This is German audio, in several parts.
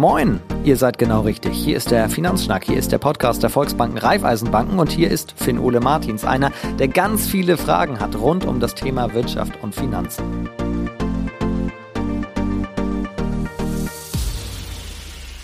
Moin, ihr seid genau richtig. Hier ist der Finanzschnack, hier ist der Podcast der Volksbanken Raiffeisenbanken und hier ist Finn Ole Martins, einer, der ganz viele Fragen hat rund um das Thema Wirtschaft und Finanzen.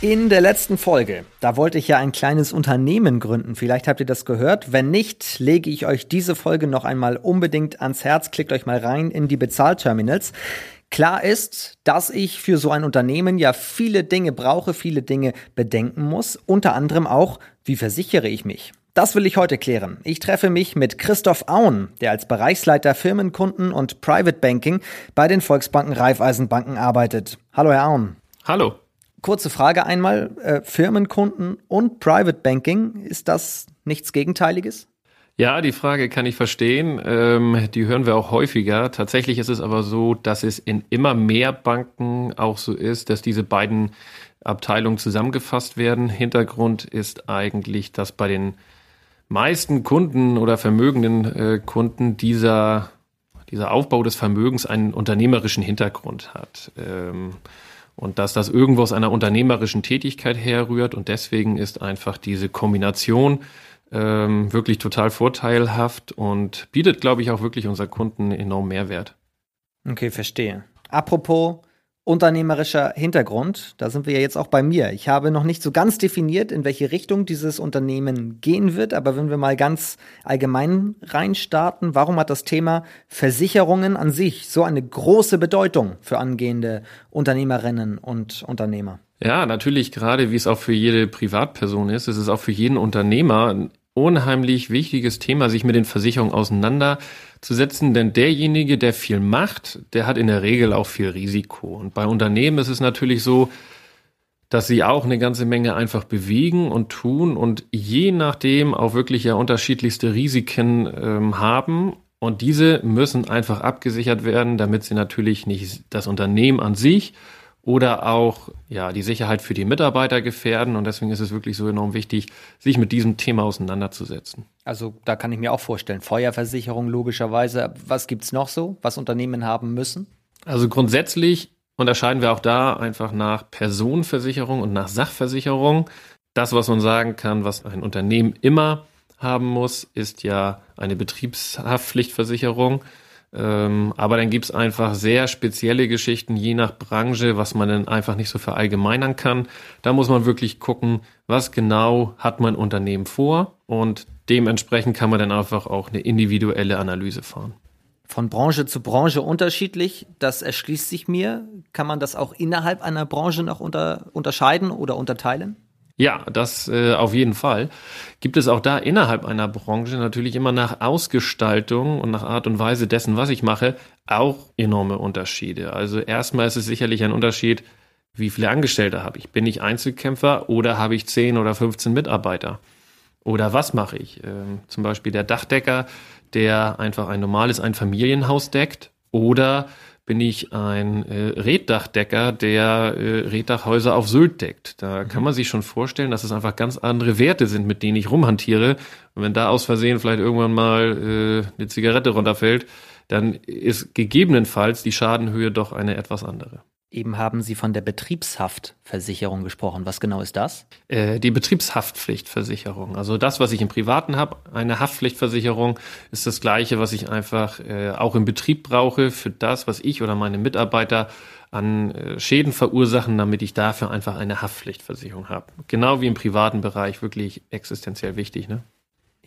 In der letzten Folge, da wollte ich ja ein kleines Unternehmen gründen. Vielleicht habt ihr das gehört. Wenn nicht, lege ich euch diese Folge noch einmal unbedingt ans Herz. Klickt euch mal rein in die Bezahlterminals. Klar ist, dass ich für so ein Unternehmen ja viele Dinge brauche, viele Dinge bedenken muss. Unter anderem auch, wie versichere ich mich? Das will ich heute klären. Ich treffe mich mit Christoph Auen, der als Bereichsleiter Firmenkunden und Private Banking bei den Volksbanken Raiffeisenbanken arbeitet. Hallo, Herr Auen. Hallo. Kurze Frage einmal, äh, Firmenkunden und Private Banking, ist das nichts Gegenteiliges? Ja, die Frage kann ich verstehen. Ähm, die hören wir auch häufiger. Tatsächlich ist es aber so, dass es in immer mehr Banken auch so ist, dass diese beiden Abteilungen zusammengefasst werden. Hintergrund ist eigentlich, dass bei den meisten Kunden oder vermögenden äh, Kunden dieser, dieser Aufbau des Vermögens einen unternehmerischen Hintergrund hat. Ähm, und dass das irgendwo aus einer unternehmerischen Tätigkeit herrührt und deswegen ist einfach diese Kombination ähm, wirklich total vorteilhaft und bietet, glaube ich, auch wirklich unseren Kunden enorm Mehrwert. Okay, verstehe. Apropos unternehmerischer Hintergrund, da sind wir ja jetzt auch bei mir. Ich habe noch nicht so ganz definiert, in welche Richtung dieses Unternehmen gehen wird, aber wenn wir mal ganz allgemein reinstarten, warum hat das Thema Versicherungen an sich so eine große Bedeutung für angehende Unternehmerinnen und Unternehmer? Ja, natürlich, gerade wie es auch für jede Privatperson ist, ist es auch für jeden Unternehmer ein unheimlich wichtiges Thema, sich mit den Versicherungen auseinanderzusetzen, denn derjenige, der viel macht, der hat in der Regel auch viel Risiko. Und bei Unternehmen ist es natürlich so, dass sie auch eine ganze Menge einfach bewegen und tun und je nachdem auch wirklich ja unterschiedlichste Risiken ähm, haben. Und diese müssen einfach abgesichert werden, damit sie natürlich nicht das Unternehmen an sich oder auch ja, die Sicherheit für die Mitarbeiter gefährden. Und deswegen ist es wirklich so enorm wichtig, sich mit diesem Thema auseinanderzusetzen. Also da kann ich mir auch vorstellen, Feuerversicherung logischerweise. Was gibt es noch so, was Unternehmen haben müssen? Also grundsätzlich unterscheiden wir auch da einfach nach Personenversicherung und nach Sachversicherung. Das, was man sagen kann, was ein Unternehmen immer haben muss, ist ja eine Betriebshaftpflichtversicherung. Ähm, aber dann gibt's einfach sehr spezielle Geschichten, je nach Branche, was man dann einfach nicht so verallgemeinern kann. Da muss man wirklich gucken, was genau hat mein Unternehmen vor und dementsprechend kann man dann einfach auch eine individuelle Analyse fahren. Von Branche zu Branche unterschiedlich, das erschließt sich mir. Kann man das auch innerhalb einer Branche noch unter, unterscheiden oder unterteilen? Ja, das äh, auf jeden Fall. Gibt es auch da innerhalb einer Branche natürlich immer nach Ausgestaltung und nach Art und Weise dessen, was ich mache, auch enorme Unterschiede. Also erstmal ist es sicherlich ein Unterschied, wie viele Angestellte habe ich? Bin ich Einzelkämpfer oder habe ich 10 oder 15 Mitarbeiter? Oder was mache ich? Ähm, zum Beispiel der Dachdecker, der einfach ein normales Einfamilienhaus deckt oder bin ich ein äh, Reddachdecker, der äh, Reddachhäuser auf Sylt deckt. Da mhm. kann man sich schon vorstellen, dass es einfach ganz andere Werte sind, mit denen ich rumhantiere. Und wenn da aus Versehen vielleicht irgendwann mal äh, eine Zigarette runterfällt, dann ist gegebenenfalls die Schadenhöhe doch eine etwas andere. Eben haben Sie von der Betriebshaftversicherung gesprochen. Was genau ist das? Äh, die Betriebshaftpflichtversicherung. Also das, was ich im Privaten habe, eine Haftpflichtversicherung, ist das gleiche, was ich einfach äh, auch im Betrieb brauche für das, was ich oder meine Mitarbeiter an äh, Schäden verursachen, damit ich dafür einfach eine Haftpflichtversicherung habe. Genau wie im privaten Bereich wirklich existenziell wichtig. Ne?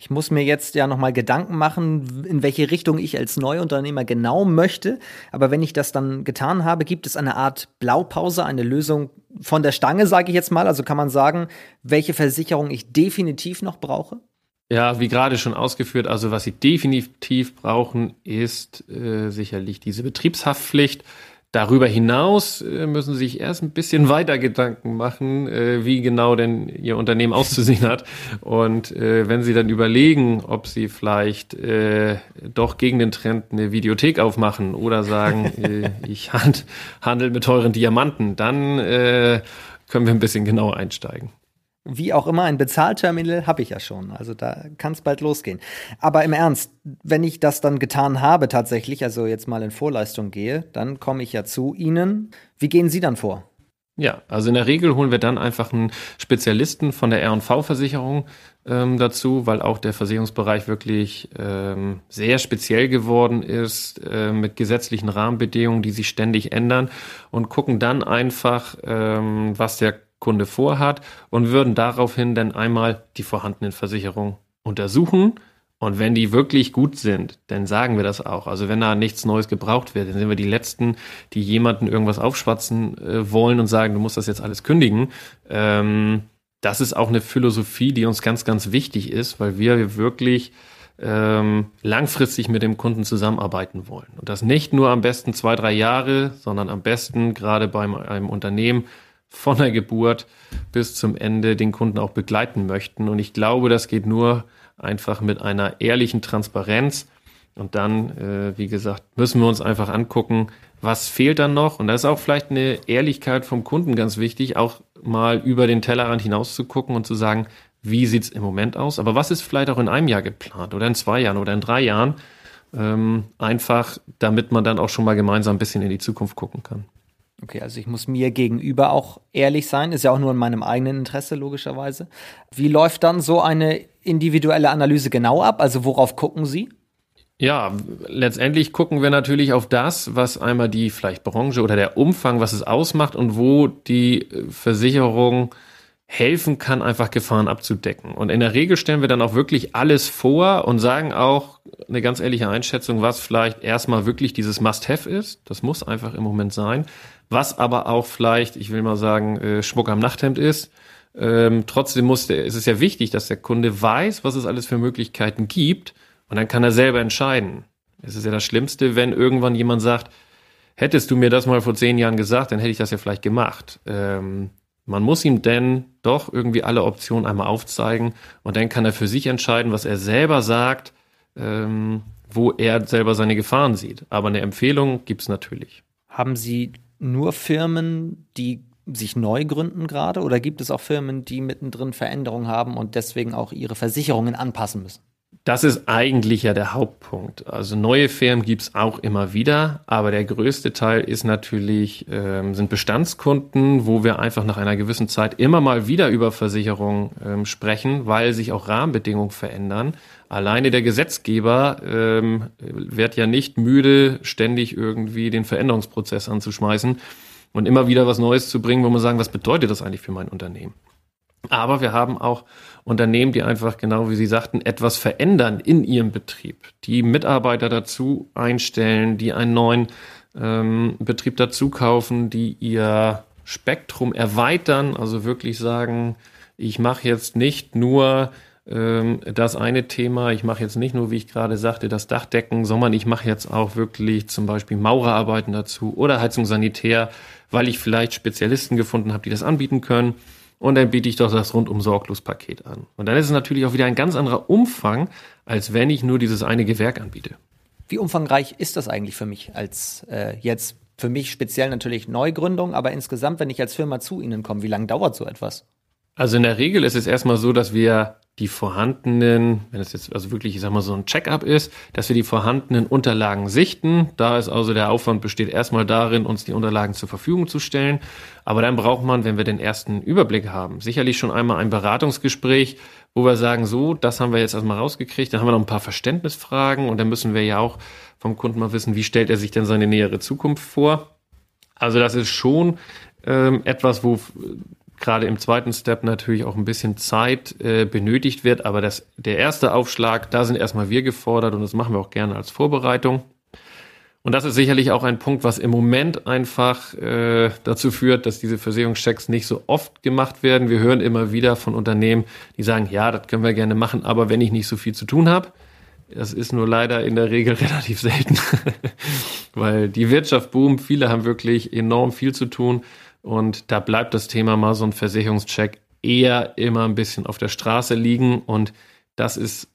Ich muss mir jetzt ja nochmal Gedanken machen, in welche Richtung ich als Neuunternehmer genau möchte. Aber wenn ich das dann getan habe, gibt es eine Art Blaupause, eine Lösung von der Stange, sage ich jetzt mal. Also kann man sagen, welche Versicherung ich definitiv noch brauche? Ja, wie gerade schon ausgeführt, also was Sie definitiv brauchen, ist äh, sicherlich diese Betriebshaftpflicht. Darüber hinaus äh, müssen Sie sich erst ein bisschen weiter Gedanken machen, äh, wie genau denn Ihr Unternehmen auszusehen hat. Und äh, wenn Sie dann überlegen, ob Sie vielleicht doch gegen den Trend eine Videothek aufmachen oder sagen, ich handel mit teuren Diamanten, dann können wir ein bisschen genauer einsteigen. Wie auch immer, ein Bezahlterminal habe ich ja schon. Also da kann es bald losgehen. Aber im Ernst, wenn ich das dann getan habe tatsächlich, also jetzt mal in Vorleistung gehe, dann komme ich ja zu Ihnen. Wie gehen Sie dann vor? Ja, also in der Regel holen wir dann einfach einen Spezialisten von der R&V-Versicherung ähm, dazu, weil auch der Versicherungsbereich wirklich ähm, sehr speziell geworden ist äh, mit gesetzlichen Rahmenbedingungen, die sich ständig ändern und gucken dann einfach, ähm, was der Kunde vorhat und würden daraufhin dann einmal die vorhandenen Versicherungen untersuchen und wenn die wirklich gut sind, dann sagen wir das auch. Also wenn da nichts Neues gebraucht wird, dann sind wir die Letzten, die jemanden irgendwas aufschwatzen äh, wollen und sagen, du musst das jetzt alles kündigen. Ähm, das ist auch eine Philosophie, die uns ganz, ganz wichtig ist, weil wir wirklich ähm, langfristig mit dem Kunden zusammenarbeiten wollen. Und das nicht nur am besten zwei, drei Jahre, sondern am besten gerade bei einem Unternehmen von der Geburt bis zum Ende den Kunden auch begleiten möchten. Und ich glaube, das geht nur einfach mit einer ehrlichen Transparenz. Und dann, äh, wie gesagt, müssen wir uns einfach angucken, was fehlt dann noch. Und da ist auch vielleicht eine Ehrlichkeit vom Kunden ganz wichtig, auch mal über den Tellerrand hinaus zu gucken und zu sagen, wie sieht's im Moment aus? Aber was ist vielleicht auch in einem Jahr geplant oder in zwei Jahren oder in drei Jahren? Ähm, einfach, damit man dann auch schon mal gemeinsam ein bisschen in die Zukunft gucken kann. Okay, also ich muss mir gegenüber auch ehrlich sein, ist ja auch nur in meinem eigenen Interesse logischerweise. Wie läuft dann so eine individuelle Analyse genau ab? Also worauf gucken Sie? Ja, letztendlich gucken wir natürlich auf das, was einmal die vielleicht Branche oder der Umfang, was es ausmacht und wo die Versicherung helfen kann, einfach Gefahren abzudecken. Und in der Regel stellen wir dann auch wirklich alles vor und sagen auch eine ganz ehrliche Einschätzung, was vielleicht erstmal wirklich dieses Must-Have ist. Das muss einfach im Moment sein was aber auch vielleicht, ich will mal sagen, äh, Schmuck am Nachthemd ist. Ähm, trotzdem muss der, ist es ja wichtig, dass der Kunde weiß, was es alles für Möglichkeiten gibt und dann kann er selber entscheiden. Es ist ja das Schlimmste, wenn irgendwann jemand sagt, hättest du mir das mal vor zehn Jahren gesagt, dann hätte ich das ja vielleicht gemacht. Ähm, man muss ihm denn doch irgendwie alle Optionen einmal aufzeigen und dann kann er für sich entscheiden, was er selber sagt, ähm, wo er selber seine Gefahren sieht. Aber eine Empfehlung gibt's natürlich. Haben Sie nur Firmen, die sich neu gründen gerade oder gibt es auch Firmen, die mittendrin Veränderungen haben und deswegen auch ihre Versicherungen anpassen müssen? Das ist eigentlich ja der Hauptpunkt. Also neue Firmen gibt's auch immer wieder, aber der größte Teil ist natürlich, ähm, sind Bestandskunden, wo wir einfach nach einer gewissen Zeit immer mal wieder über Versicherungen ähm, sprechen, weil sich auch Rahmenbedingungen verändern. Alleine der Gesetzgeber ähm, wird ja nicht müde, ständig irgendwie den Veränderungsprozess anzuschmeißen und immer wieder was Neues zu bringen, wo man sagen, was bedeutet das eigentlich für mein Unternehmen? Aber wir haben auch Unternehmen, die einfach, genau wie Sie sagten, etwas verändern in ihrem Betrieb, die Mitarbeiter dazu einstellen, die einen neuen ähm, Betrieb dazu kaufen, die ihr Spektrum erweitern, also wirklich sagen, ich mache jetzt nicht nur ähm, das eine Thema, ich mache jetzt nicht nur, wie ich gerade sagte, das Dachdecken, sondern ich mache jetzt auch wirklich zum Beispiel Maurerarbeiten dazu oder Heizung Sanitär, weil ich vielleicht Spezialisten gefunden habe, die das anbieten können und dann biete ich doch das rundum sorglos Paket an. Und dann ist es natürlich auch wieder ein ganz anderer Umfang, als wenn ich nur dieses eine Gewerk anbiete. Wie umfangreich ist das eigentlich für mich als äh, jetzt für mich speziell natürlich Neugründung, aber insgesamt, wenn ich als Firma zu Ihnen komme, wie lange dauert so etwas? Also in der Regel ist es erstmal so, dass wir die vorhandenen, wenn es jetzt also wirklich, ich sag mal, so ein Check-up ist, dass wir die vorhandenen Unterlagen sichten. Da ist also der Aufwand besteht erstmal darin, uns die Unterlagen zur Verfügung zu stellen. Aber dann braucht man, wenn wir den ersten Überblick haben, sicherlich schon einmal ein Beratungsgespräch, wo wir sagen, so, das haben wir jetzt erstmal rausgekriegt, dann haben wir noch ein paar Verständnisfragen und dann müssen wir ja auch vom Kunden mal wissen, wie stellt er sich denn seine nähere Zukunft vor. Also das ist schon ähm, etwas, wo gerade im zweiten Step natürlich auch ein bisschen Zeit äh, benötigt wird. Aber das, der erste Aufschlag, da sind erstmal wir gefordert und das machen wir auch gerne als Vorbereitung. Und das ist sicherlich auch ein Punkt, was im Moment einfach äh, dazu führt, dass diese Versicherungschecks nicht so oft gemacht werden. Wir hören immer wieder von Unternehmen, die sagen, ja, das können wir gerne machen, aber wenn ich nicht so viel zu tun habe, das ist nur leider in der Regel relativ selten, weil die Wirtschaft boomt, viele haben wirklich enorm viel zu tun und da bleibt das Thema mal so ein Versicherungscheck eher immer ein bisschen auf der Straße liegen. Und das ist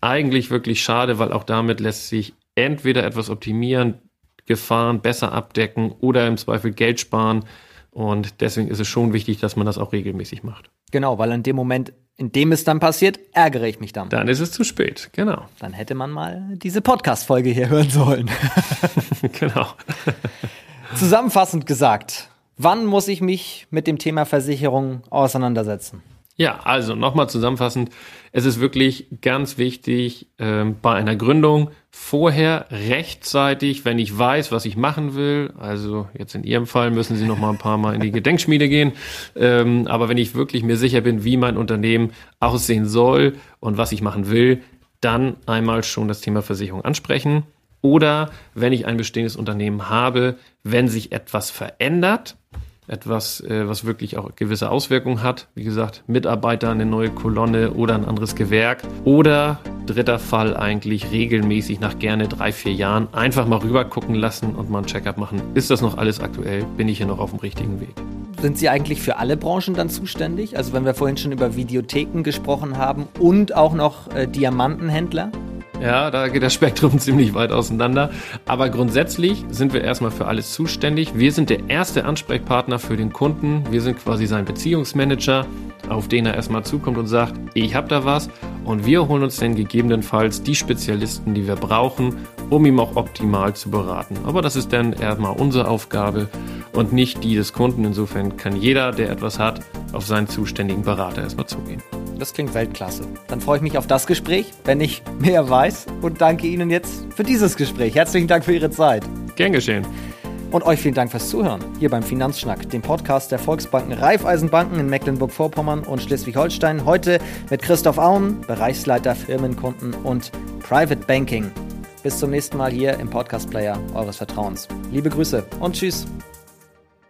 eigentlich wirklich schade, weil auch damit lässt sich entweder etwas optimieren, Gefahren besser abdecken oder im Zweifel Geld sparen. Und deswegen ist es schon wichtig, dass man das auch regelmäßig macht. Genau, weil in dem Moment, in dem es dann passiert, ärgere ich mich dann. Dann ist es zu spät, genau. Dann hätte man mal diese Podcast-Folge hier hören sollen. genau. Zusammenfassend gesagt, Wann muss ich mich mit dem Thema Versicherung auseinandersetzen? Ja, also nochmal zusammenfassend, es ist wirklich ganz wichtig äh, bei einer Gründung vorher rechtzeitig, wenn ich weiß, was ich machen will, also jetzt in Ihrem Fall müssen Sie noch mal ein paar Mal in die Gedenkschmiede gehen, ähm, aber wenn ich wirklich mir sicher bin, wie mein Unternehmen aussehen soll und was ich machen will, dann einmal schon das Thema Versicherung ansprechen. Oder wenn ich ein bestehendes Unternehmen habe, wenn sich etwas verändert, etwas, äh, was wirklich auch gewisse Auswirkungen hat. Wie gesagt, Mitarbeiter, eine neue Kolonne oder ein anderes Gewerk. Oder dritter Fall eigentlich regelmäßig nach gerne drei, vier Jahren einfach mal rüber gucken lassen und mal ein Checkup machen. Ist das noch alles aktuell? Bin ich hier noch auf dem richtigen Weg? Sind Sie eigentlich für alle Branchen dann zuständig? Also wenn wir vorhin schon über Videotheken gesprochen haben und auch noch äh, Diamantenhändler? Ja, da geht das Spektrum ziemlich weit auseinander. Aber grundsätzlich sind wir erstmal für alles zuständig. Wir sind der erste Ansprechpartner für den Kunden. Wir sind quasi sein Beziehungsmanager, auf den er erstmal zukommt und sagt, ich habe da was. Und wir holen uns dann gegebenenfalls die Spezialisten, die wir brauchen, um ihm auch optimal zu beraten. Aber das ist dann erstmal unsere Aufgabe und nicht die des Kunden. Insofern kann jeder, der etwas hat, auf seinen zuständigen Berater erstmal zugehen. Das klingt Weltklasse. Dann freue ich mich auf das Gespräch, wenn ich mehr weiß und danke Ihnen jetzt für dieses Gespräch. Herzlichen Dank für Ihre Zeit. Gern geschehen. Und euch vielen Dank fürs Zuhören hier beim Finanzschnack, dem Podcast der Volksbanken Raiffeisenbanken in Mecklenburg-Vorpommern und Schleswig-Holstein. Heute mit Christoph Auen, Bereichsleiter Firmenkunden und Private Banking. Bis zum nächsten Mal hier im Podcast Player eures Vertrauens. Liebe Grüße und tschüss.